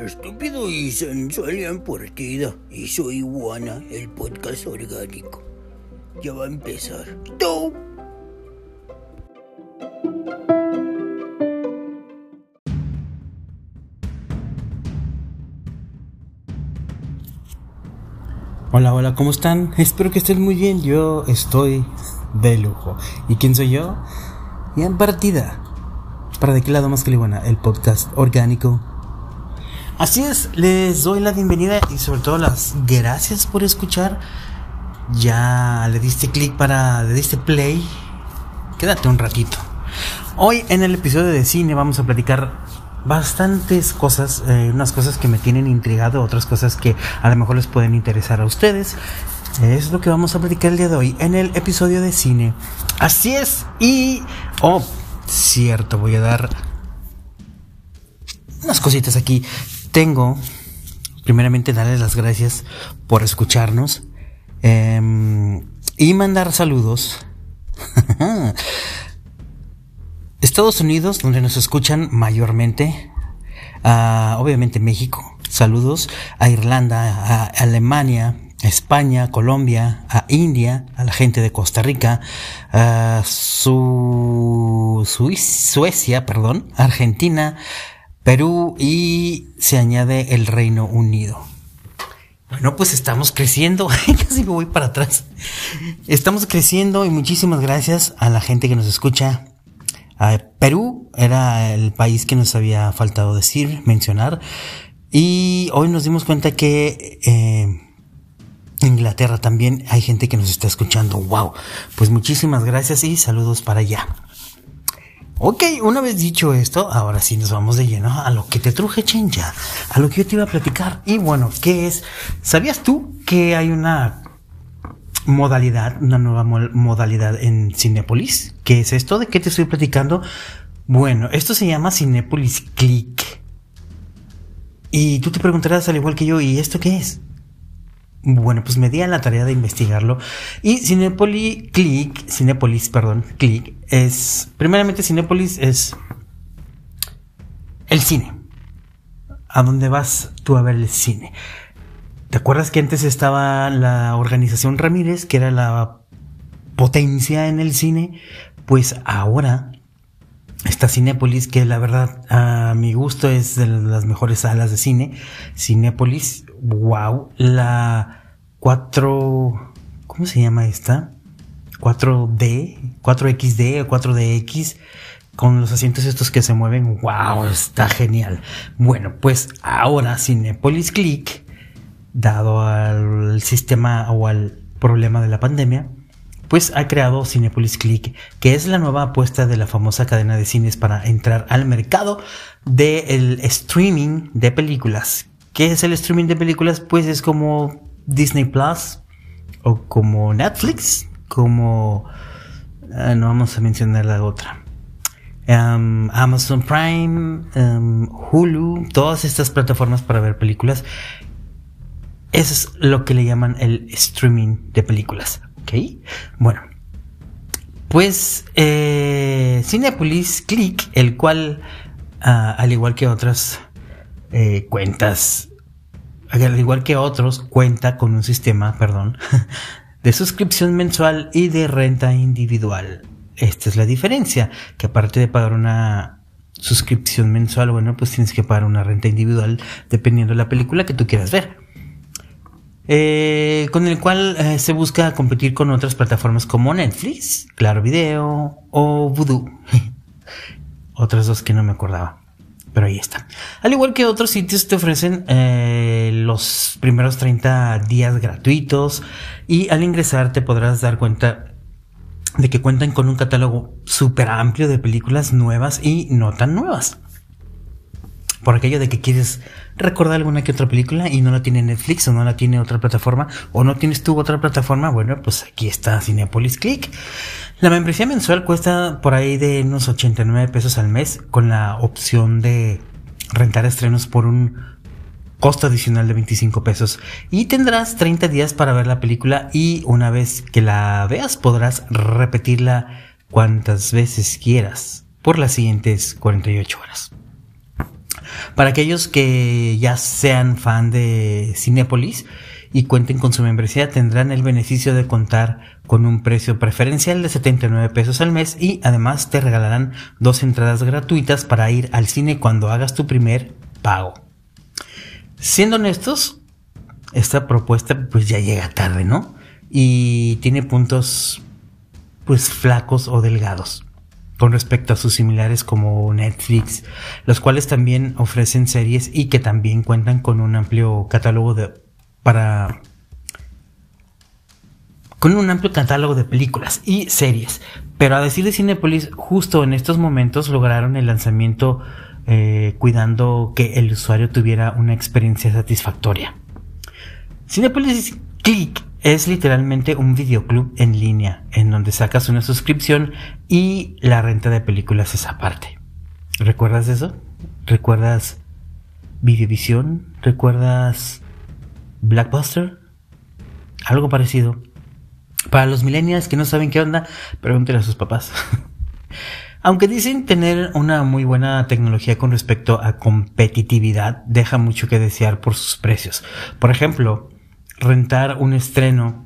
Estúpido y sensual en partida. Y soy Iguana, el podcast orgánico. Ya va a empezar. ¡Tú! Hola, hola, ¿cómo están? Espero que estén muy bien. Yo estoy de lujo. ¿Y quién soy yo? Bien partida. ¿Para de qué lado más que buena? El podcast orgánico. Así es, les doy la bienvenida y sobre todo las gracias por escuchar. Ya le diste clic para, le diste play. Quédate un ratito. Hoy en el episodio de cine vamos a platicar bastantes cosas, eh, unas cosas que me tienen intrigado, otras cosas que a lo mejor les pueden interesar a ustedes. Es lo que vamos a platicar el día de hoy en el episodio de cine. Así es, y... Oh, cierto, voy a dar unas cositas aquí. Tengo, primeramente, darles las gracias por escucharnos em, y mandar saludos. Estados Unidos, donde nos escuchan mayormente, obviamente México, saludos a Irlanda, a Alemania, España, Colombia, a India, a la gente de Costa Rica, a su, Suecia, perdón, Argentina, Perú y se añade el Reino Unido. Bueno, pues estamos creciendo. Casi me voy para atrás. Estamos creciendo y muchísimas gracias a la gente que nos escucha Perú era el país que nos había faltado decir, mencionar. Y hoy nos dimos cuenta que eh, Inglaterra también hay gente que nos está escuchando. ¡Wow! Pues muchísimas gracias y saludos para allá. Ok, una vez dicho esto, ahora sí nos vamos de lleno a lo que te truje chencha, a lo que yo te iba a platicar. Y bueno, ¿qué es? ¿Sabías tú que hay una modalidad, una nueva modalidad en Cinepolis. ¿Qué es esto? ¿De qué te estoy platicando? Bueno, esto se llama Cinepolis Click. Y tú te preguntarás al igual que yo, ¿y esto qué es? Bueno, pues me di a la tarea de investigarlo. Y Cinepolis Click, Cinepolis, perdón, Click, es. Primeramente, Cinepolis es. El cine. ¿A dónde vas tú a ver el cine? ¿Te acuerdas que antes estaba la organización Ramírez, que era la potencia en el cine? Pues ahora está Cinépolis, que la verdad a mi gusto es de las mejores salas de cine. Cinépolis, wow, la 4, ¿cómo se llama esta? 4D, 4XD o 4DX con los asientos estos que se mueven, wow, está genial. Bueno, pues ahora Cinépolis Click dado al sistema o al problema de la pandemia, pues ha creado Cinepolis Click, que es la nueva apuesta de la famosa cadena de cines para entrar al mercado del streaming de películas. ¿Qué es el streaming de películas? Pues es como Disney Plus o como Netflix, como... Ah, no vamos a mencionar la otra. Amazon Prime, Hulu, todas estas plataformas para ver películas eso es lo que le llaman el streaming de películas. ¿Ok? Bueno. Pues eh, Cinepolis Click, el cual, ah, al igual que otras eh, cuentas, al igual que otros, cuenta con un sistema, perdón, de suscripción mensual y de renta individual. Esta es la diferencia, que aparte de pagar una suscripción mensual, bueno, pues tienes que pagar una renta individual dependiendo de la película que tú quieras ver. Eh, con el cual eh, se busca competir con otras plataformas como Netflix, Claro Video o Voodoo. Otras dos que no me acordaba. Pero ahí está. Al igual que otros sitios te ofrecen eh, los primeros 30 días gratuitos y al ingresar te podrás dar cuenta de que cuentan con un catálogo súper amplio de películas nuevas y no tan nuevas por aquello de que quieres recordar alguna que otra película y no la tiene Netflix o no la tiene otra plataforma o no tienes tú otra plataforma, bueno, pues aquí está Cinepolis Click. La membresía mensual cuesta por ahí de unos 89 pesos al mes con la opción de rentar estrenos por un costo adicional de 25 pesos y tendrás 30 días para ver la película y una vez que la veas podrás repetirla cuantas veces quieras por las siguientes 48 horas. Para aquellos que ya sean fan de Cinépolis y cuenten con su membresía, tendrán el beneficio de contar con un precio preferencial de 79 pesos al mes y además te regalarán dos entradas gratuitas para ir al cine cuando hagas tu primer pago. Siendo honestos, esta propuesta pues ya llega tarde, ¿no? Y tiene puntos pues flacos o delgados con respecto a sus similares como Netflix, los cuales también ofrecen series y que también cuentan con un amplio catálogo de para con un amplio catálogo de películas y series. Pero a decir de Cinepolis, justo en estos momentos lograron el lanzamiento eh, cuidando que el usuario tuviera una experiencia satisfactoria. Cinepolis Click es literalmente un videoclub en línea en donde sacas una suscripción y la renta de películas es aparte. ¿Recuerdas eso? ¿Recuerdas Videovisión? ¿Recuerdas Blackbuster? Algo parecido. Para los millennials que no saben qué onda, pregúntenle a sus papás. Aunque dicen tener una muy buena tecnología con respecto a competitividad, deja mucho que desear por sus precios. Por ejemplo, rentar un estreno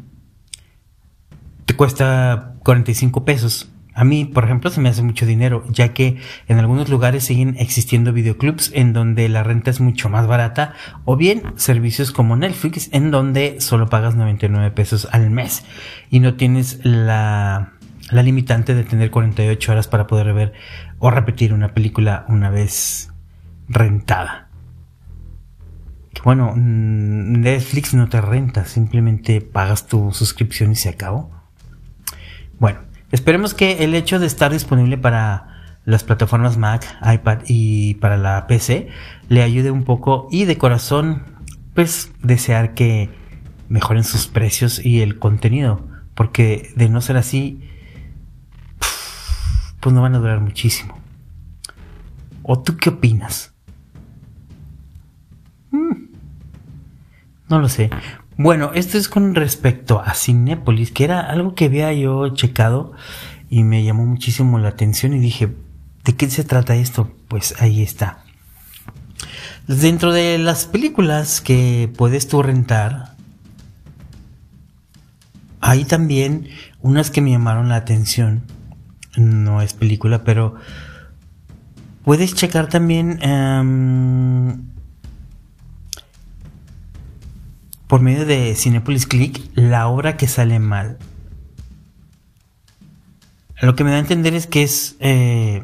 te cuesta 45 pesos. A mí, por ejemplo, se me hace mucho dinero, ya que en algunos lugares siguen existiendo videoclubs en donde la renta es mucho más barata, o bien servicios como Netflix en donde solo pagas 99 pesos al mes y no tienes la, la limitante de tener 48 horas para poder ver o repetir una película una vez rentada bueno, mm, Netflix no te renta, simplemente pagas tu suscripción y se acabó. Bueno, esperemos que el hecho de estar disponible para las plataformas Mac, iPad y para la PC le ayude un poco y de corazón, pues desear que mejoren sus precios y el contenido, porque de no ser así, pues no van a durar muchísimo. ¿O tú qué opinas? No lo sé. Bueno, esto es con respecto a Cinépolis, que era algo que había yo checado y me llamó muchísimo la atención y dije, ¿de qué se trata esto? Pues ahí está. Dentro de las películas que puedes tú rentar, hay también unas que me llamaron la atención. No es película, pero puedes checar también em, por medio de Cinepolis Click la obra que sale mal. Lo que me da a entender es que es eh,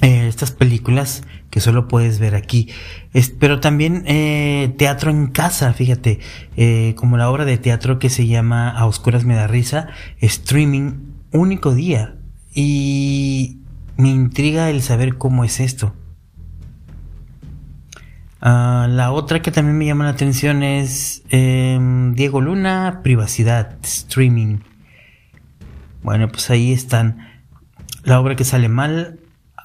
eh, estas películas que solo puedes ver aquí. pero también eh, teatro en casa, fíjate, como la obra de teatro que se llama A Oscuras me da risa, streaming único día. Y me intriga el saber cómo es esto. Ah, la otra que también me llama la atención es em, Diego Luna, privacidad, streaming. Bueno, pues ahí están. La obra que sale mal,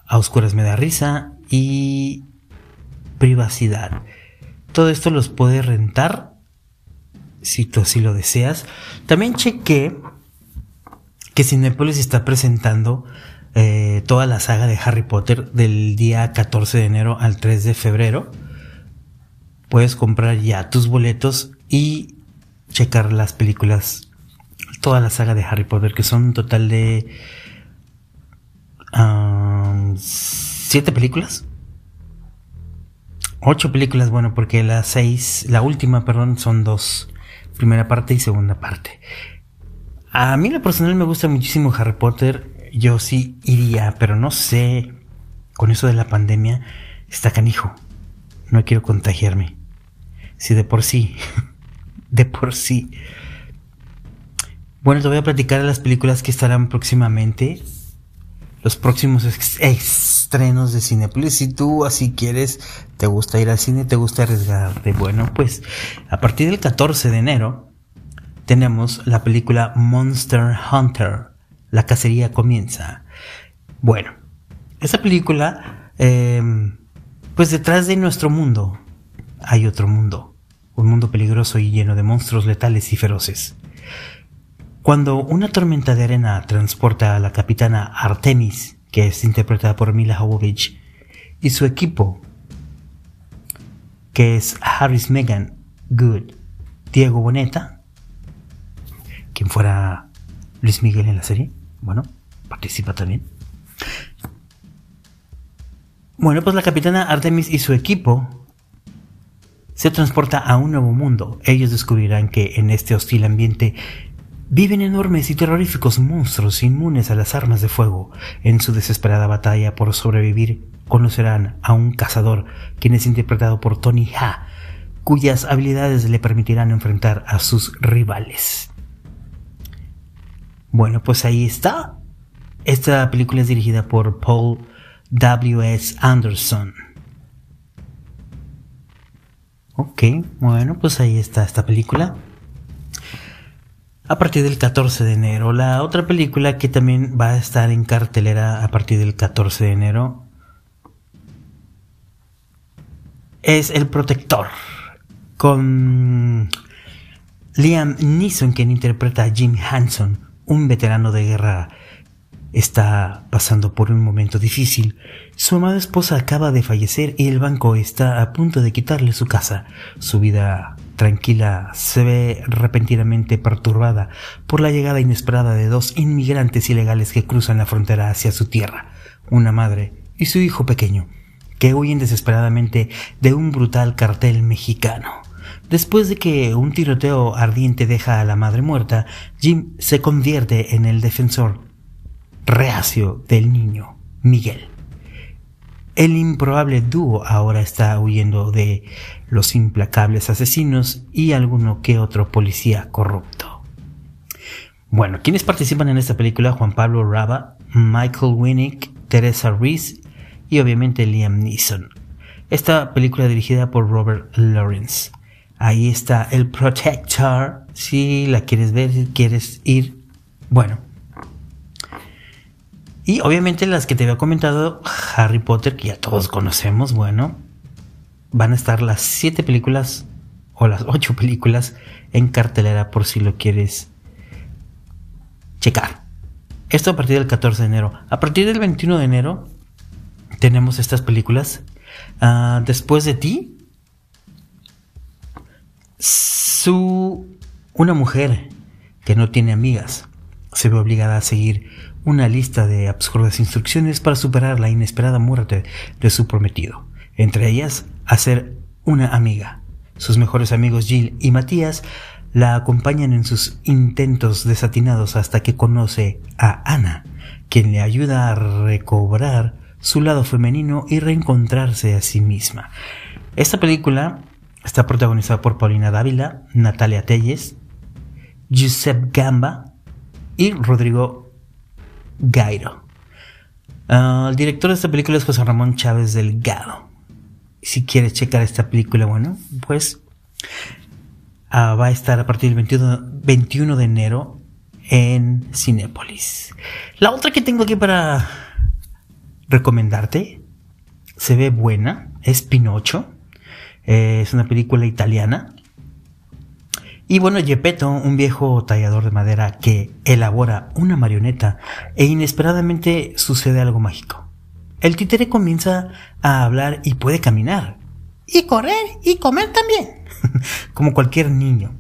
a oscuras me da risa y privacidad. Todo esto los puedes rentar si tú así lo deseas. También chequé que Cinepolis está presentando eh, toda la saga de Harry Potter del día 14 de enero al 3 de febrero puedes comprar ya tus boletos y checar las películas, toda la saga de Harry Potter, que son un total de siete películas. Ocho películas, bueno, porque las seis, la última, perdón, son dos. Primera parte y segunda parte. A mí, la personal, me gusta muchísimo Harry Potter. Yo sí iría, pero no sé. Con eso de la pandemia, está canijo. No quiero contagiarme. Si de por sí. de por sí. Bueno, te voy a platicar de las películas que estarán próximamente. Los próximos estrenos de Cinepolis. Si tú así quieres, te gusta ir al cine, te gusta arriesgarte. Bueno, pues a partir del 14 de enero tenemos la película Monster Hunter. La cacería comienza. Bueno, esa película, em, pues detrás de nuestro mundo hay otro mundo un mundo peligroso y lleno de monstruos letales y feroces. Cuando una tormenta de arena transporta a la capitana Artemis, que es interpretada por Mila Jovovich, y su equipo, que es Harris Megan Good, Diego Boneta, quien fuera Luis Miguel en la serie, bueno, participa también. Bueno, pues la capitana Artemis y su equipo se transporta a un nuevo mundo. Ellos descubrirán que en este hostil ambiente viven enormes y terroríficos monstruos inmunes a las armas de fuego. En su desesperada batalla por sobrevivir, conocerán a un cazador, quien es interpretado por Tony Ha, cuyas habilidades le permitirán enfrentar a sus rivales. Bueno, pues ahí está. Esta película es dirigida por Paul W.S. Anderson. Ok, bueno, pues ahí está esta película. A partir del 14 de enero. La otra película que también va a estar en cartelera a partir del 14 de enero es El Protector. Con Liam Neeson, quien interpreta a Jim Hanson, un veterano de guerra está pasando por un momento difícil. Su amada esposa acaba de fallecer y el banco está a punto de quitarle su casa. Su vida tranquila se ve repentinamente perturbada por la llegada inesperada de dos inmigrantes ilegales que cruzan la frontera hacia su tierra, una madre y su hijo pequeño, que huyen desesperadamente de un brutal cartel mexicano. Después de que un tiroteo ardiente deja a la madre muerta, Jim se convierte en el defensor reacio del niño, Miguel. El improbable dúo ahora está huyendo de los implacables asesinos y alguno que otro policía corrupto. Bueno, ¿quiénes participan en esta película? Juan Pablo Raba, Michael Winnick, Teresa Reese y obviamente Liam Neeson. Esta película dirigida por Robert Lawrence. Ahí está el Protector. Si la quieres ver, si quieres ir. Bueno, y obviamente las que te había comentado, Harry Potter, que ya todos conocemos, bueno, van a estar las siete películas o las ocho películas en cartelera por si lo quieres checar. Esto a partir del 14 de enero. A partir del 21 de enero tenemos estas películas. Ah, después de ti, su una mujer que no tiene amigas se ve obligada a seguir una lista de absurdas instrucciones para superar la inesperada muerte de su prometido, entre ellas hacer una amiga. Sus mejores amigos Jill y Matías la acompañan en sus intentos desatinados hasta que conoce a Ana, quien le ayuda a recobrar su lado femenino y reencontrarse a sí misma. Esta película está protagonizada por Paulina Dávila, Natalia Telles, Giuseppe Gamba y Rodrigo Gairo. Ah, el director de esta película es José Ramón Chávez Delgado. Si quieres checar esta película, bueno, pues ah, va a estar a partir del 21, 21 de enero en Cinépolis. La otra que tengo aquí para recomendarte se ve buena, es Pinocho. es una película italiana y bueno, Gepetto, un viejo tallador de madera que elabora una marioneta e inesperadamente sucede algo mágico. El títere comienza a hablar y puede caminar. Y correr y comer también. como cualquier niño.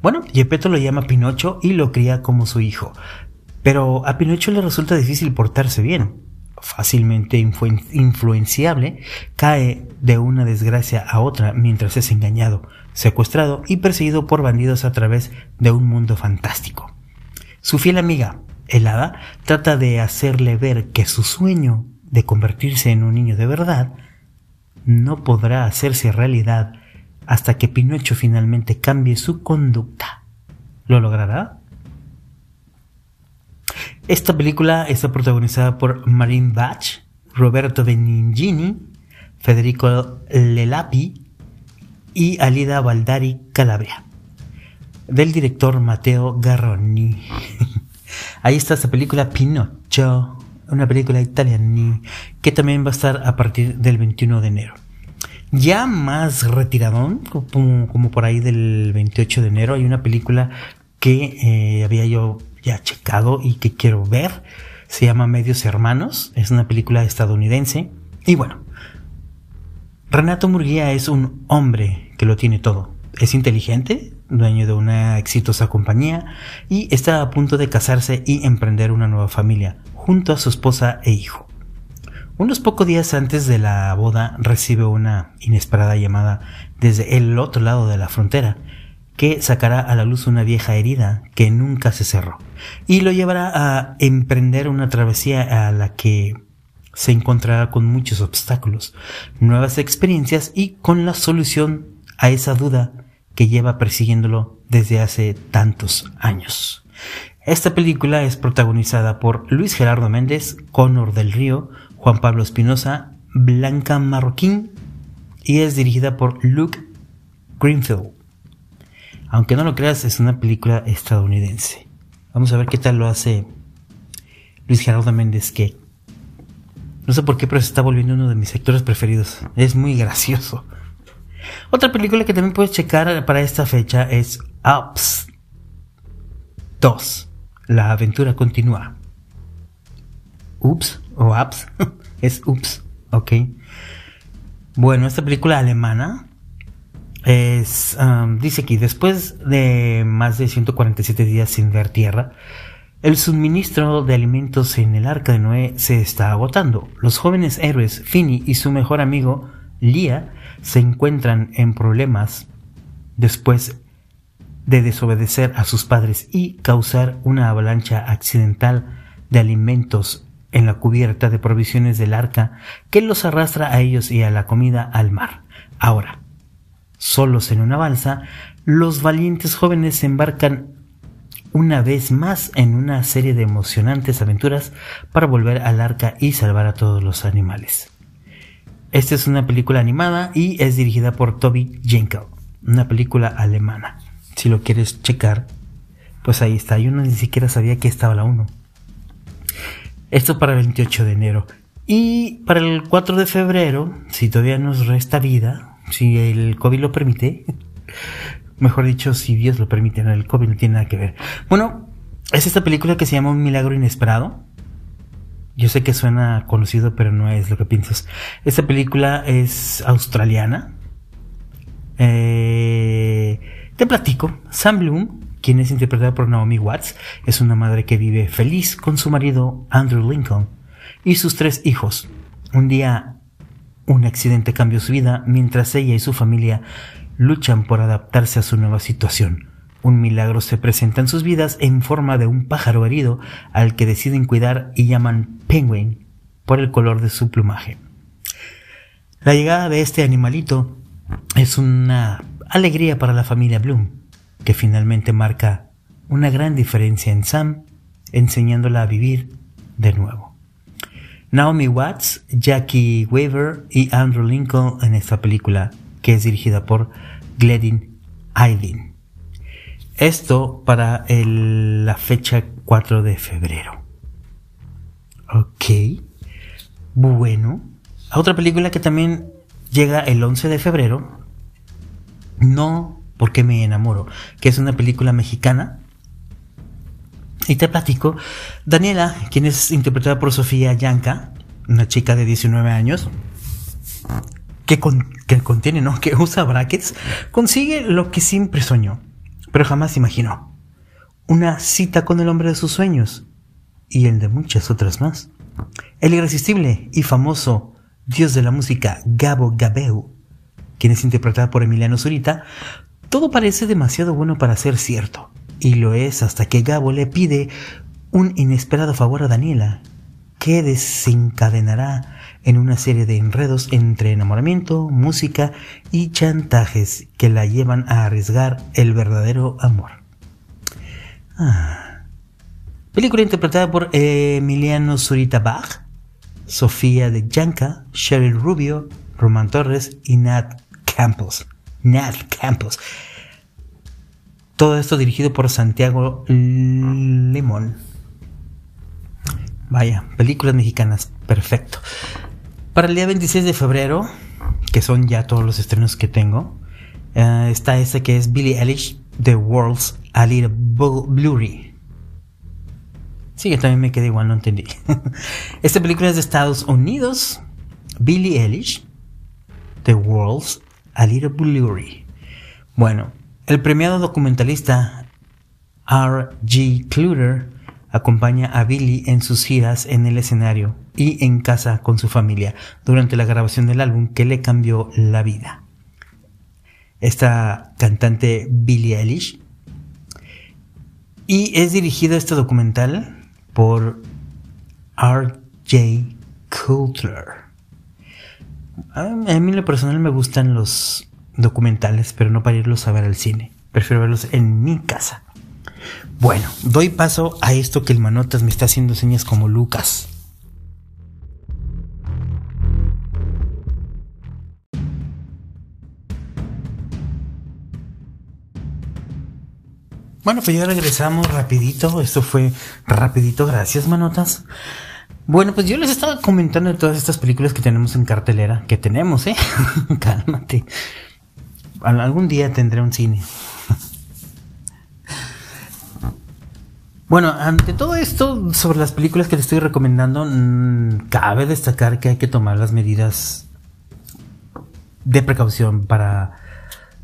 Bueno, Gepetto lo llama Pinocho y lo cría como su hijo. Pero a Pinocho le resulta difícil portarse bien. Fácilmente influenciable, cae de una desgracia a otra mientras es engañado secuestrado y perseguido por bandidos a través de un mundo fantástico. Su fiel amiga, el hada, trata de hacerle ver que su sueño de convertirse en un niño de verdad no podrá hacerse realidad hasta que Pinocho finalmente cambie su conducta. ¿Lo logrará? Esta película está protagonizada por Marine Bach, Roberto Benigni, Federico Lelapi, y Alida Baldari Calabria, del director Mateo Garroni. Ahí está esta película Pinocho, una película italiana que también va a estar a partir del 21 de enero. Ya más retiradón, como, como por ahí del 28 de enero, hay una película que eh, había yo ya checado y que quiero ver. Se llama Medios Hermanos, es una película estadounidense. Y bueno, Renato Murguía es un hombre que lo tiene todo. Es inteligente, dueño de una exitosa compañía y está a punto de casarse y emprender una nueva familia junto a su esposa e hijo. Unos pocos días antes de la boda recibe una inesperada llamada desde el otro lado de la frontera que sacará a la luz una vieja herida que nunca se cerró y lo llevará a emprender una travesía a la que se encontrará con muchos obstáculos, nuevas experiencias y con la solución a esa duda que lleva persiguiéndolo desde hace tantos años. Esta película es protagonizada por Luis Gerardo Méndez, Conor del Río, Juan Pablo Espinosa, Blanca Marroquín y es dirigida por Luke Greenfield. Aunque no lo creas, es una película estadounidense. Vamos a ver qué tal lo hace Luis Gerardo Méndez, que no sé por qué, pero se está volviendo uno de mis sectores preferidos. Es muy gracioso. Otra película que también puedes checar para esta fecha es Ups 2. La aventura continúa. Ups o Ups. es Ups, ok. Bueno, esta película alemana es, um, dice aquí, después de más de 147 días sin ver tierra, el suministro de alimentos en el arca de Noé se está agotando. Los jóvenes héroes Finny y su mejor amigo Lía se encuentran en problemas después de desobedecer a sus padres y causar una avalancha accidental de alimentos en la cubierta de provisiones del arca que los arrastra a ellos y a la comida al mar. Ahora, solos en una balsa, los valientes jóvenes se embarcan una vez más en una serie de emocionantes aventuras para volver al arca y salvar a todos los animales. Esta es una película animada y es dirigida por Toby Jenkel, una película alemana. Si lo quieres checar, pues ahí está. Yo no ni siquiera sabía que estaba la 1. Esto para el 28 de enero. Y para el 4 de febrero, si todavía nos resta vida, si el COVID lo permite, Mejor dicho, si Dios lo permite, el COVID no tiene nada que ver. Bueno, es esta película que se llama Un Milagro Inesperado. Yo sé que suena conocido, pero no es lo que piensas. Esta película es australiana. Eh, te platico. Sam Bloom, quien es interpretada por Naomi Watts, es una madre que vive feliz con su marido Andrew Lincoln y sus tres hijos. Un día, un accidente cambió su vida mientras ella y su familia luchan por adaptarse a su nueva situación. Un milagro se presenta en sus vidas en forma de un pájaro herido al que deciden cuidar y llaman Penguin por el color de su plumaje. La llegada de este animalito es una alegría para la familia Bloom, que finalmente marca una gran diferencia en Sam, enseñándola a vivir de nuevo. Naomi Watts, Jackie Weaver y Andrew Lincoln en esta película que es dirigida por Gledin Aydin. Esto para la fecha 4 de febrero. Ok. Bueno. Otra película que también llega el 11 de febrero. No porque me enamoro. Que es una película mexicana. Y te platico. Daniela, quien es interpretada por Sofía Yanka, una chica de 19 años, que, que contiene, ¿no? Que usa brackets, consigue lo que siempre soñó, pero jamás imaginó. Una cita con el hombre de sus sueños y el de muchas otras más. El irresistible y famoso dios de la música Gabo Gabeu, quien es interpretada por Emiliano Zurita, todo parece demasiado bueno para ser cierto, y lo es hasta que Gabo le pide un inesperado favor a Daniela, que desencadenará en una serie de enredos entre enamoramiento, música y chantajes que la llevan a arriesgar el verdadero amor. Ah. Película interpretada por Emiliano Zurita Bach, Sofía de Yanka, Cheryl Rubio, Roman Torres y Nat Campos. Nat Campos. Todo esto dirigido por Santiago Lemón. Vaya, películas mexicanas, perfecto. Para el día 26 de febrero, que son ya todos los estrenos que tengo, eh, está ese que es Billie Eilish The World's a Little Blurry. Sí, yo también me quedé igual, no entendí. Esta película es de Estados Unidos. Billie Eilish. The World's a Little Blurry. Bueno, el premiado documentalista R.G. Clutter acompaña a Billy en sus giras en el escenario y en casa con su familia durante la grabación del álbum que le cambió la vida. Esta cantante Billie Eilish y es dirigido este documental por R.J. Coulter. A mí en lo personal me gustan los documentales, pero no para irlos a ver al cine. Prefiero verlos en mi casa. Bueno, doy paso a esto que el Manotas me está haciendo señas como Lucas. Bueno, pues ya regresamos rapidito. Esto fue rapidito. Gracias, Manotas. Bueno, pues yo les estaba comentando de todas estas películas que tenemos en cartelera. Que tenemos, ¿eh? Cálmate. Algún día tendré un cine. Bueno, ante todo esto, sobre las películas que te estoy recomendando, mm, cabe destacar que hay que tomar las medidas de precaución para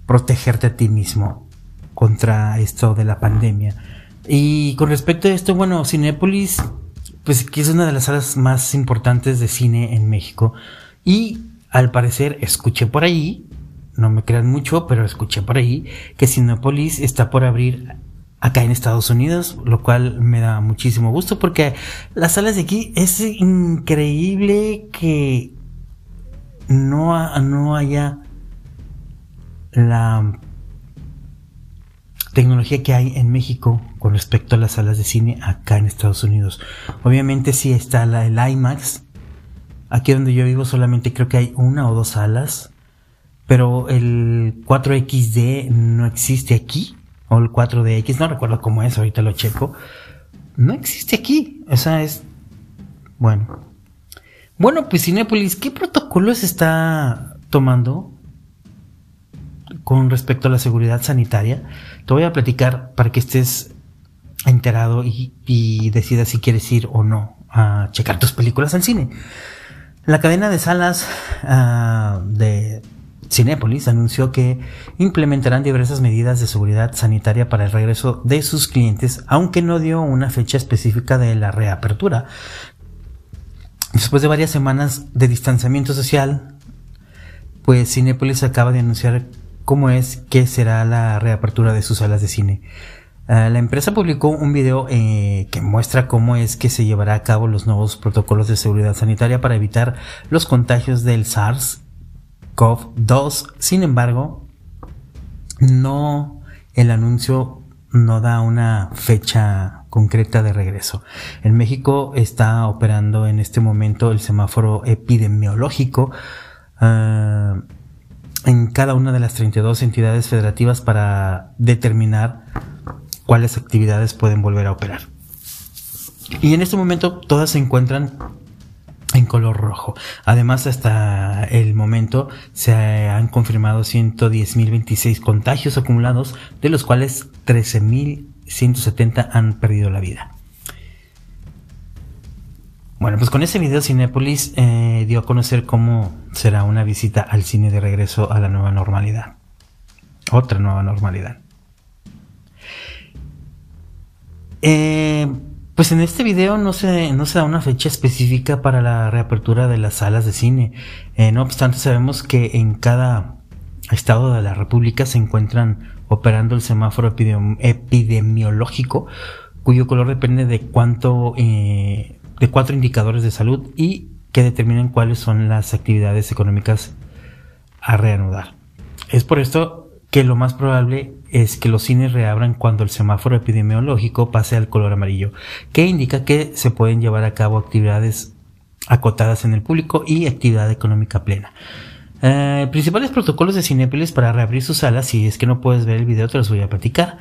protegerte a ti mismo contra esto de la pandemia. Y con respecto a esto, bueno, Cinépolis, pues que es una de las salas más importantes de cine en México. Y al parecer, escuché por ahí, no me crean mucho, pero escuché por ahí, que Cinépolis está por abrir acá en Estados Unidos, lo cual me da muchísimo gusto porque las salas de aquí es increíble que no, no haya la tecnología que hay en México con respecto a las salas de cine acá en Estados Unidos. Obviamente sí está la, el IMAX. Aquí donde yo vivo solamente creo que hay una o dos salas. Pero el 4XD no existe aquí o el 4DX, no recuerdo cómo es, ahorita lo checo. No existe aquí. O sea, es. Bueno. Bueno, pues Cinepolis, ¿qué protocolos está tomando con respecto a la seguridad sanitaria? Te voy a platicar para que estés enterado y, y decidas si quieres ir o no a checar tus películas al cine. La cadena de salas uh, de Cinépolis anunció que implementarán diversas medidas de seguridad sanitaria para el regreso de sus clientes, aunque no dio una fecha específica de la reapertura. Después de varias semanas de distanciamiento social, pues Cinépolis acaba de anunciar cómo es que será la reapertura de sus salas de cine. Uh, la empresa publicó un video eh, que muestra cómo es que se llevará a cabo los nuevos protocolos de seguridad sanitaria para evitar los contagios del SARS 2. Sin embargo, no, el anuncio no da una fecha concreta de regreso. En México está operando en este momento el semáforo epidemiológico uh, en cada una de las 32 entidades federativas para determinar cuáles actividades pueden volver a operar. Y en este momento todas se encuentran en color rojo. Además, hasta el momento se han confirmado 110.026 contagios acumulados, de los cuales 13.170 han perdido la vida. Bueno, pues con ese video Cinepolis eh, dio a conocer cómo será una visita al cine de regreso a la nueva normalidad. Otra nueva normalidad. Eh, pues en este video no se, no se da una fecha específica para la reapertura de las salas de cine. Eh, no obstante, sabemos que en cada estado de la República se encuentran operando el semáforo epidemiológico, cuyo color depende de cuánto, eh, de cuatro indicadores de salud y que determinan cuáles son las actividades económicas a reanudar. Es por esto que lo más probable es que los cines reabran cuando el semáforo epidemiológico pase al color amarillo, que indica que se pueden llevar a cabo actividades acotadas en el público y actividad económica plena. Eh, principales protocolos de Cinepolis para reabrir sus salas, si es que no puedes ver el video te los voy a platicar.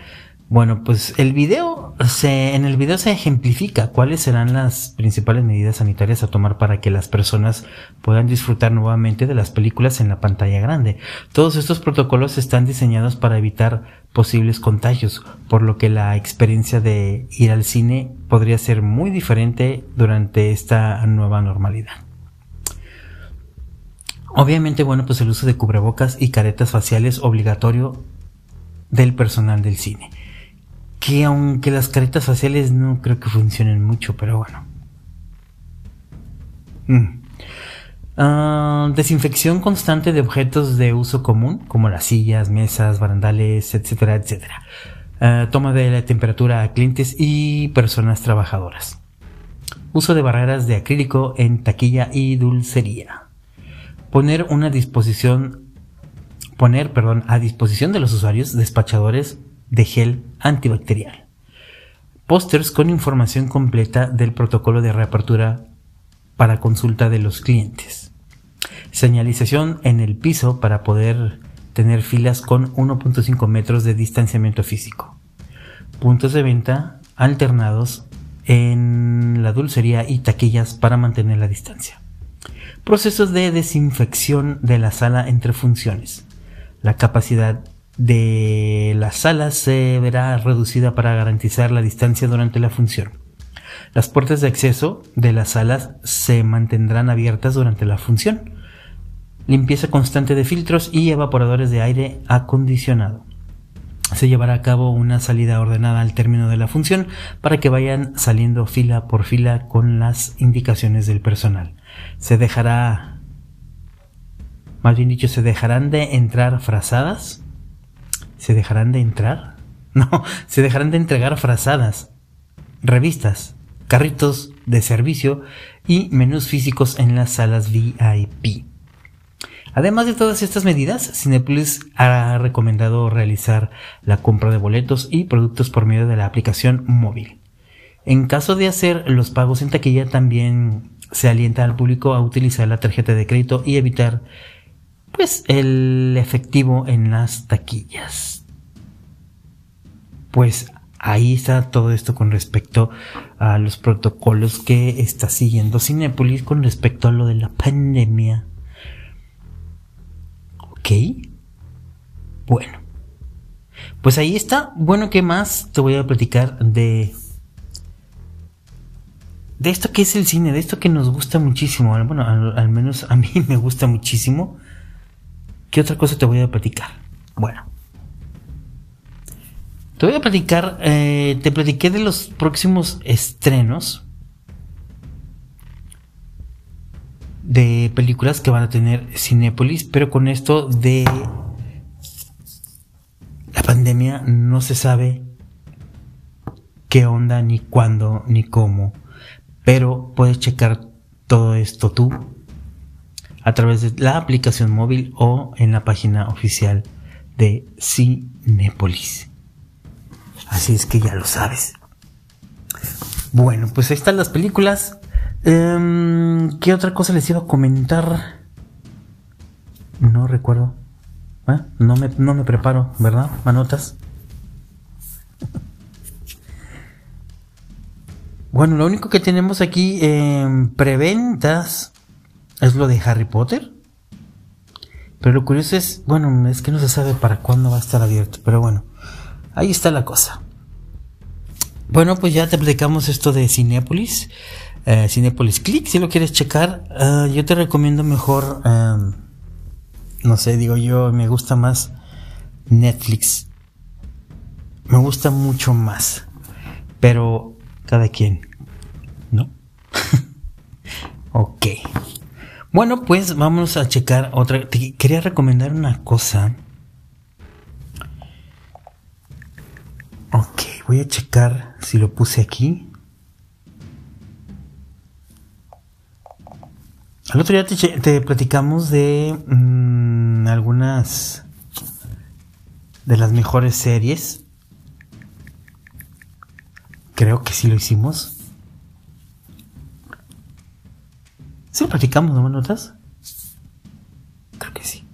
Bueno, pues el video se, en el video se ejemplifica cuáles serán las principales medidas sanitarias a tomar para que las personas puedan disfrutar nuevamente de las películas en la pantalla grande. Todos estos protocolos están diseñados para evitar posibles contagios, por lo que la experiencia de ir al cine podría ser muy diferente durante esta nueva normalidad. Obviamente, bueno, pues el uso de cubrebocas y caretas faciales obligatorio del personal del cine que aunque las caretas faciales no creo que funcionen mucho, pero bueno. Mm. Ah, desinfección constante de objetos de uso común, como las sillas, mesas, barandales, etcétera, etcétera. Ah, toma de la temperatura a clientes y personas trabajadoras. Uso de barreras de acrílico en taquilla y dulcería. Poner una disposición poner, perdón, a disposición de los usuarios despachadores de gel antibacterial. Pósters con información completa del protocolo de reapertura para consulta de los clientes. Señalización en el piso para poder tener filas con 1.5 metros de distanciamiento físico. Puntos de venta alternados en la dulcería y taquillas para mantener la distancia. Procesos de desinfección de la sala entre funciones. La capacidad de las salas se verá reducida para garantizar la distancia durante la función. Las puertas de acceso de las salas se mantendrán abiertas durante la función. Limpieza constante de filtros y evaporadores de aire acondicionado. Se llevará a cabo una salida ordenada al término de la función para que vayan saliendo fila por fila con las indicaciones del personal. Se dejará, más bien dicho, se dejarán de entrar frazadas ¿Se dejarán de entrar? No, se dejarán de entregar frazadas, revistas, carritos de servicio y menús físicos en las salas VIP. Además de todas estas medidas, Cinepolis ha recomendado realizar la compra de boletos y productos por medio de la aplicación móvil. En caso de hacer los pagos en taquilla, también se alienta al público a utilizar la tarjeta de crédito y evitar pues el efectivo en las taquillas. Pues ahí está todo esto con respecto a los protocolos que está siguiendo Cinepolis con respecto a lo de la pandemia. Ok. Bueno. Pues ahí está. Bueno, ¿qué más te voy a platicar de... De esto que es el cine, de esto que nos gusta muchísimo. Bueno, al menos a mí me gusta muchísimo. ¿Qué otra cosa te voy a platicar? Bueno. Te voy a platicar, eh, te platiqué de los próximos estrenos de películas que van a tener Cinépolis, pero con esto de la pandemia no se sabe qué onda, ni cuándo, ni cómo, pero puedes checar todo esto tú a través de la aplicación móvil o en la página oficial de Cinepolis. Así es que ya lo sabes. Bueno, pues ahí están las películas. Em, ¿Qué otra cosa les iba a comentar? No recuerdo. ¿Eh? No, me, no me preparo, ¿verdad? ¿Manotas? Bueno, lo único que tenemos aquí en preventas es lo de Harry Potter. Pero lo curioso es, bueno, es que no se sabe para cuándo va a estar abierto. Pero bueno, ahí está la cosa. Bueno, pues ya te aplicamos esto de Cinepolis. Eh, Cinepolis Click, si lo quieres checar. Eh, yo te recomiendo mejor, em, no sé, digo yo, me gusta más Netflix. Me gusta mucho más. Pero cada quien, ¿no? ok. Bueno, pues vamos a checar otra. Te quería recomendar una cosa. Ok, voy a checar si lo puse aquí. Al otro día te, platicamos de mm, algunas de las mejores series. Creo que sí lo hicimos. ¿Sí lo platicamos, no notas? Creo que sí.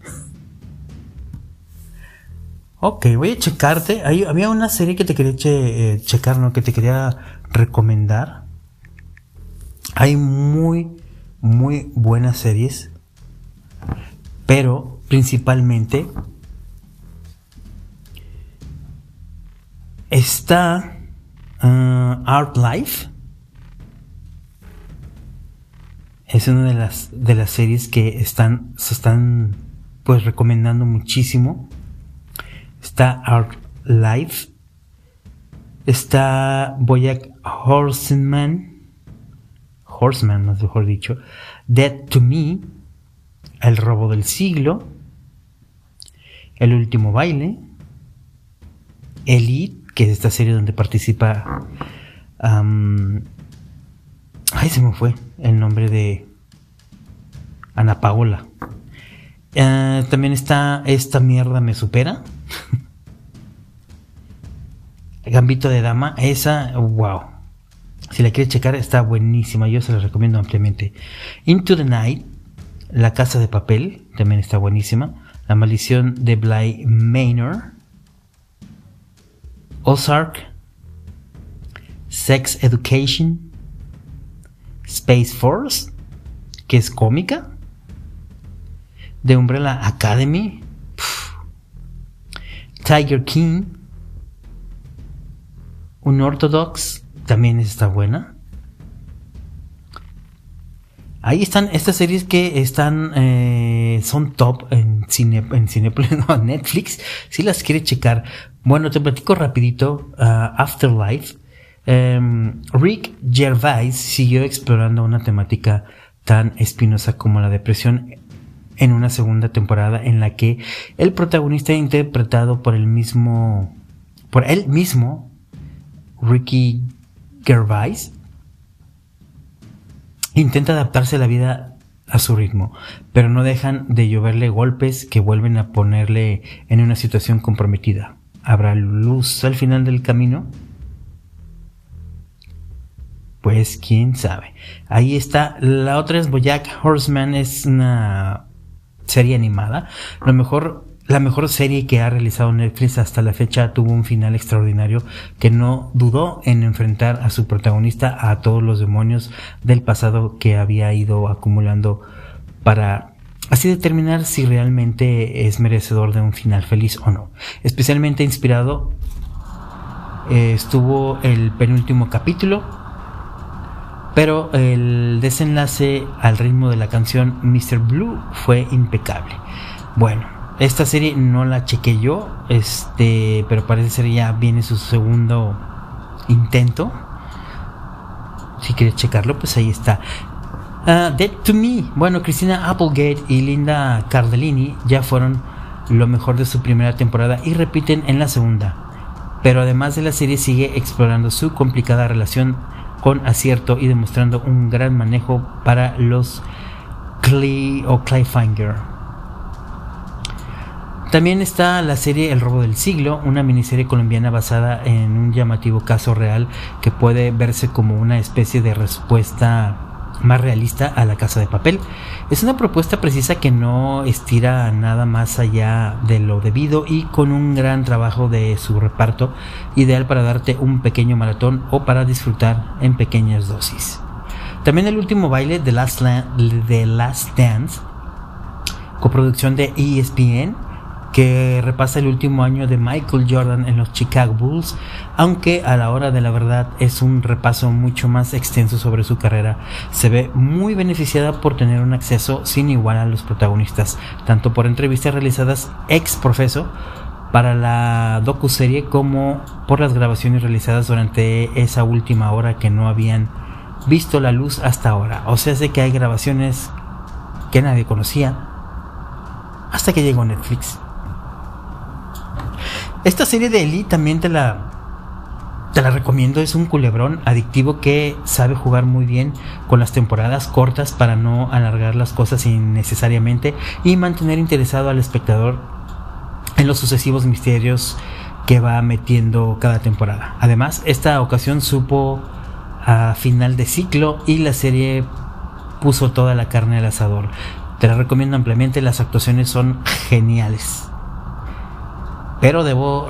Ok, voy a checarte. había una serie que te quería eh, checar, ¿no? Que te quería recomendar. Hay muy, muy buenas series. Pero principalmente está uh, Art Life. Es una de las, de las series que están, se están pues recomendando muchísimo. Está Art Life. Está Boyack Horseman. Horseman, mejor dicho. Dead to Me. El robo del siglo. El último baile. Elite, que es esta serie donde participa. ay, se me fue el nombre de Ana Paola. Eh, también está Esta mierda me supera. Gambito de Dama, esa, wow. Si la quieres checar, está buenísima. Yo se la recomiendo ampliamente. Into the Night, La Casa de Papel, también está buenísima. La Maldición de Bly Manor. Ozark. Sex Education. Space Force, que es cómica. The Umbrella Academy. Tiger King. Un Orthodox también está buena. Ahí están estas series que están eh, son top en cine en Netflix. Si las quieres checar, bueno te platico rapidito. Uh, Afterlife. Em, Rick Gervais siguió explorando una temática tan espinosa como la depresión en una segunda temporada en la que el protagonista interpretado por el mismo por él mismo Ricky Gervais intenta adaptarse a la vida a su ritmo, pero no dejan de lloverle golpes que vuelven a ponerle en una situación comprometida. ¿Habrá luz al final del camino? Pues quién sabe. Ahí está. La otra es Bojack Horseman. Es una serie animada. Lo mejor la mejor serie que ha realizado Netflix hasta la fecha tuvo un final extraordinario que no dudó en enfrentar a su protagonista a todos los demonios del pasado que había ido acumulando para así determinar si realmente es merecedor de un final feliz o no. Especialmente inspirado eh, estuvo el penúltimo capítulo, pero el desenlace al ritmo de la canción Mr. Blue fue impecable. Bueno, esta serie no la chequé yo, este, pero parece ser ya viene su segundo intento. Si quieres checarlo, pues ahí está. Uh, Dead to Me. Bueno, Cristina Applegate y Linda Cardellini ya fueron lo mejor de su primera temporada y repiten en la segunda. Pero además de la serie sigue explorando su complicada relación con acierto y demostrando un gran manejo para los Clay o Clayfinger. También está la serie El robo del siglo, una miniserie colombiana basada en un llamativo caso real que puede verse como una especie de respuesta más realista a la casa de papel. Es una propuesta precisa que no estira nada más allá de lo debido y con un gran trabajo de su reparto, ideal para darte un pequeño maratón o para disfrutar en pequeñas dosis. También el último baile de Last, The Last Dance, coproducción de ESPN, que repasa el último año de Michael Jordan en los Chicago Bulls, aunque a la hora de la verdad es un repaso mucho más extenso sobre su carrera. Se ve muy beneficiada por tener un acceso sin igual a los protagonistas, tanto por entrevistas realizadas ex profeso para la docu-serie como por las grabaciones realizadas durante esa última hora que no habían visto la luz hasta ahora. O sea, sé que hay grabaciones que nadie conocía hasta que llegó Netflix. Esta serie de Elite también te la, te la recomiendo. Es un culebrón adictivo que sabe jugar muy bien con las temporadas cortas para no alargar las cosas innecesariamente y mantener interesado al espectador en los sucesivos misterios que va metiendo cada temporada. Además, esta ocasión supo a final de ciclo y la serie puso toda la carne al asador. Te la recomiendo ampliamente, las actuaciones son geniales. Pero debo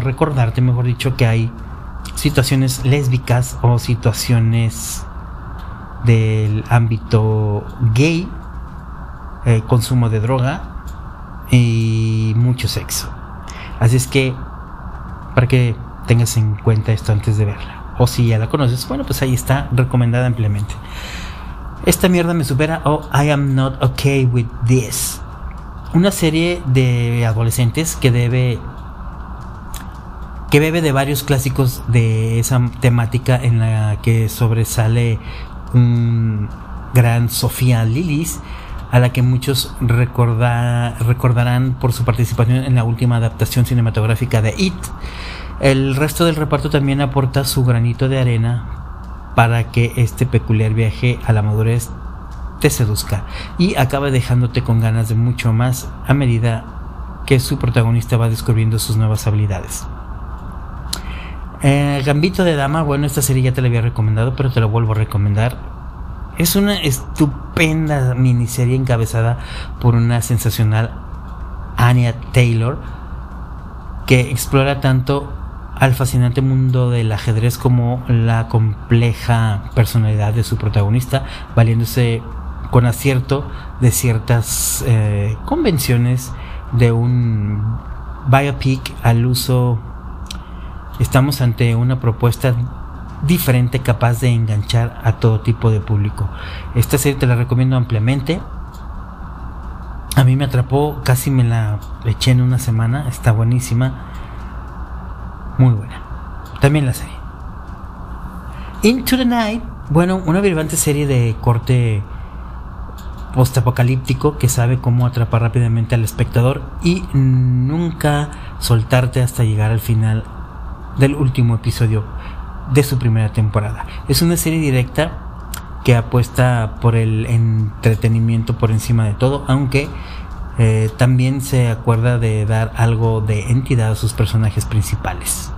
recordarte, mejor dicho, que hay situaciones lésbicas o situaciones del ámbito gay, eh, consumo de droga y mucho sexo. Así es que, para que tengas en cuenta esto antes de verla. O si ya la conoces, bueno, pues ahí está, recomendada ampliamente. Esta mierda me supera o I am not okay with this. Una serie de adolescentes que debe que bebe de varios clásicos de esa temática en la que sobresale un gran Sofía Lillis, a la que muchos recordarán por su participación en la última adaptación cinematográfica de It. El resto del reparto también aporta su granito de arena para que este peculiar viaje a la madurez te seduzca y acabe dejándote con ganas de mucho más a medida que su protagonista va descubriendo sus nuevas habilidades. Eh, Gambito de Dama, bueno, esta serie ya te la había recomendado, pero te la vuelvo a recomendar. Es una estupenda miniserie encabezada por una sensacional Anya Taylor que explora tanto al fascinante mundo del ajedrez como la compleja personalidad de su protagonista, valiéndose con acierto de ciertas eh, convenciones de un biopic al uso. Estamos ante una propuesta diferente capaz de enganchar a todo tipo de público. Esta serie te la recomiendo ampliamente. A mí me atrapó, casi me la eché en una semana, está buenísima muy buena. También la serie. Into the Night, bueno, una vibrante serie de corte postapocalíptico que sabe cómo atrapar rápidamente al espectador y nunca soltarte hasta llegar al final del último episodio de su primera temporada. Es una serie directa que apuesta por el entretenimiento por encima de todo, aunque eh, también se acuerda de dar algo de entidad a sus personajes principales.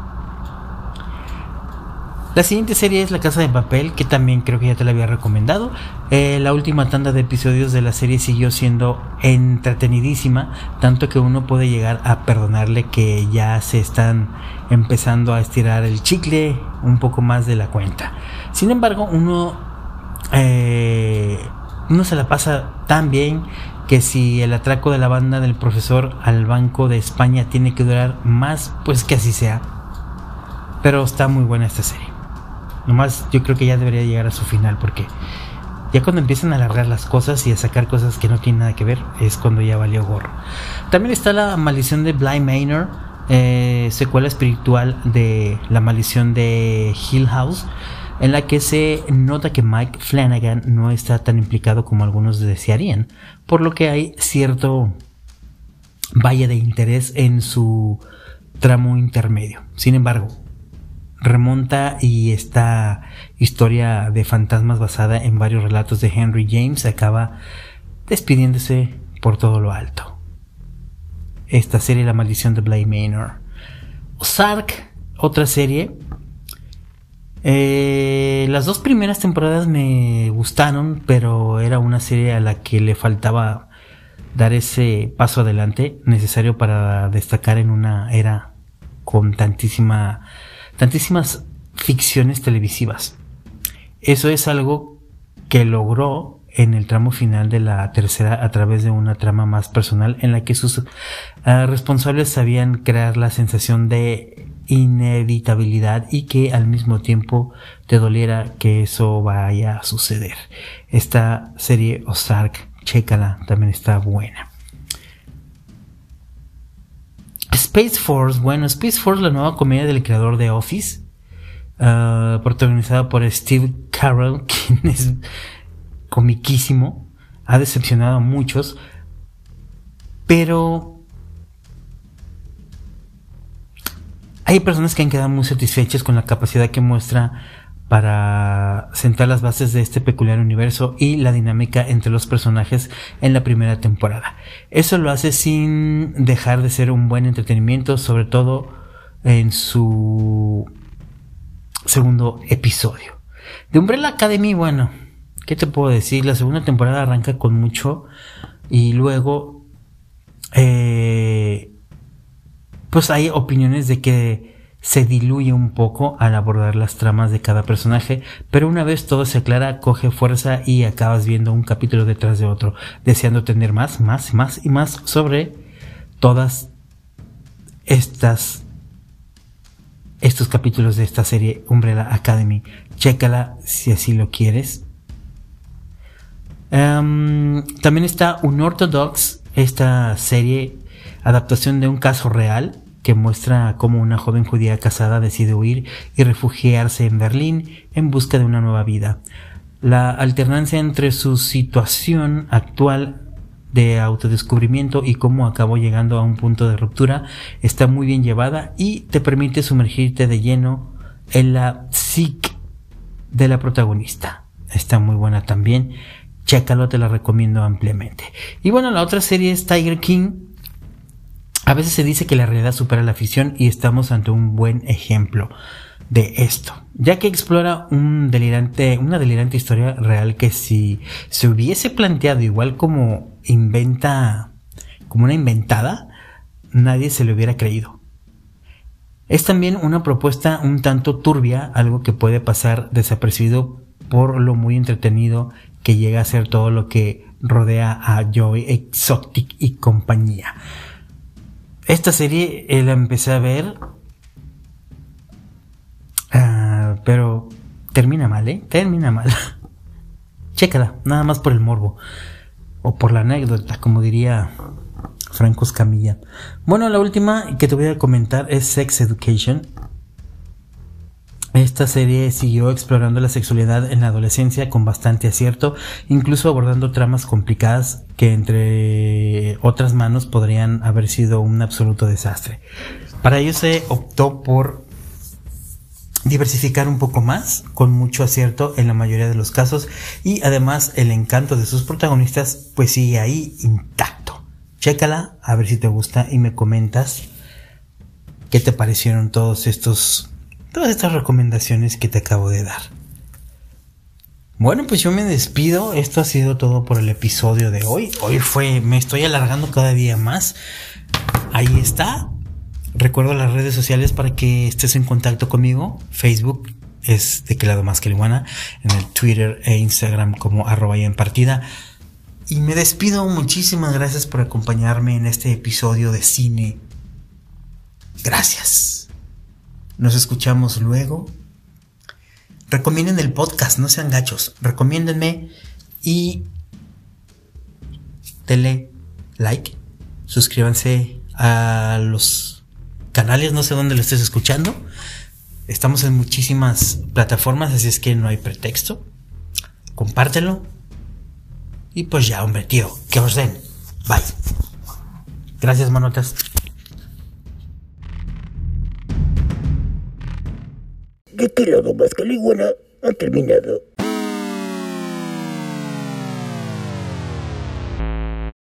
La siguiente serie es La Casa de Papel, que también creo que ya te la había recomendado. Eh, la última tanda de episodios de la serie siguió siendo entretenidísima, tanto que uno puede llegar a perdonarle que ya se están empezando a estirar el chicle un poco más de la cuenta. Sin embargo, uno, eh, uno se la pasa tan bien que si el atraco de la banda del profesor al Banco de España tiene que durar más, pues que así sea. Pero está muy buena esta serie. Nomás yo creo que ya debería llegar a su final porque ya cuando empiezan a alargar las cosas y a sacar cosas que no tienen nada que ver es cuando ya valió gorro. También está la maldición de Bly Manor, eh, secuela espiritual de la maldición de Hill House en la que se nota que Mike Flanagan no está tan implicado como algunos desearían, por lo que hay cierto valle de interés en su tramo intermedio. Sin embargo, remonta y esta historia de fantasmas basada en varios relatos de Henry James acaba despidiéndose por todo lo alto. Esta serie La maldición de Bly Manor. Ozark, otra serie eh, las dos primeras temporadas me gustaron, pero era una serie a la que le faltaba dar ese paso adelante necesario para destacar en una era con tantísima, tantísimas ficciones televisivas. Eso es algo que logró en el tramo final de la tercera a través de una trama más personal en la que sus ah, responsables sabían crear la sensación de inevitabilidad y que al mismo tiempo te doliera que eso vaya a suceder. Esta serie Ozark, chécala, también está buena. Space Force, bueno, Space Force, la nueva comedia del creador de Office, uh, protagonizada por Steve Carell, quien es comiquísimo, ha decepcionado a muchos, pero Hay personas que han quedado muy satisfechas con la capacidad que muestra para sentar las bases de este peculiar universo y la dinámica entre los personajes en la primera temporada. Eso lo hace sin dejar de ser un buen entretenimiento, sobre todo en su segundo episodio. De Umbrella Academy, bueno, ¿qué te puedo decir? La segunda temporada arranca con mucho y luego eh, pues hay opiniones de que se diluye un poco al abordar las tramas de cada personaje, pero una vez todo se aclara, coge fuerza y acabas viendo un capítulo detrás de otro, deseando tener más, más, más y más sobre todas estas estos capítulos de esta serie Umbrella Academy. Chécala si así lo quieres. Em, también está Unorthodox, esta serie adaptación de un caso real que muestra cómo una joven judía casada decide huir y refugiarse en Berlín en busca de una nueva vida. La alternancia entre su situación actual de autodescubrimiento y cómo acabó llegando a un punto de ruptura está muy bien llevada y te permite sumergirte de lleno en la psique de la protagonista. Está muy buena también. Chécalo, te la recomiendo ampliamente. Y bueno, la otra serie es Tiger King. A veces se dice que la realidad supera la ficción y estamos ante un buen ejemplo de esto, ya que explora un delirante, una delirante historia real que si se hubiese planteado igual como inventa, como una inventada, nadie se le hubiera creído. Es también una propuesta un tanto turbia, algo que puede pasar desapercibido por lo muy entretenido que llega a ser todo lo que rodea a Joey Exotic y compañía. Esta serie eh, la empecé a ver, ah, pero termina mal, ¿eh? Termina mal. Chécala, nada más por el morbo o por la anécdota, como diría Franco Escamilla. Bueno, la última que te voy a comentar es Sex Education. Esta serie siguió explorando la sexualidad en la adolescencia con bastante acierto, incluso abordando tramas complicadas que entre otras manos podrían haber sido un absoluto desastre. Para ello se optó por diversificar un poco más, con mucho acierto en la mayoría de los casos, y además el encanto de sus protagonistas pues sigue ahí intacto. Chécala, a ver si te gusta y me comentas qué te parecieron todos estos, todas estas recomendaciones que te acabo de dar. Bueno, pues yo me despido. Esto ha sido todo por el episodio de hoy. Hoy fue, me estoy alargando cada día más. Ahí está. Recuerdo las redes sociales para que estés en contacto conmigo. Facebook es de que lado más que iguana. En el Twitter e Instagram como arroba y en partida. Y me despido. Muchísimas gracias por acompañarme en este episodio de cine. Gracias. Nos escuchamos luego. Recomienden el podcast, no sean gachos. Recomiéndenme y denle like. Suscríbanse a los canales, no sé dónde lo estés escuchando. Estamos en muchísimas plataformas, así es que no hay pretexto. Compártelo. Y pues ya, hombre, tío, que os den. Bye. Gracias, manotas. De que la iguana ha terminado.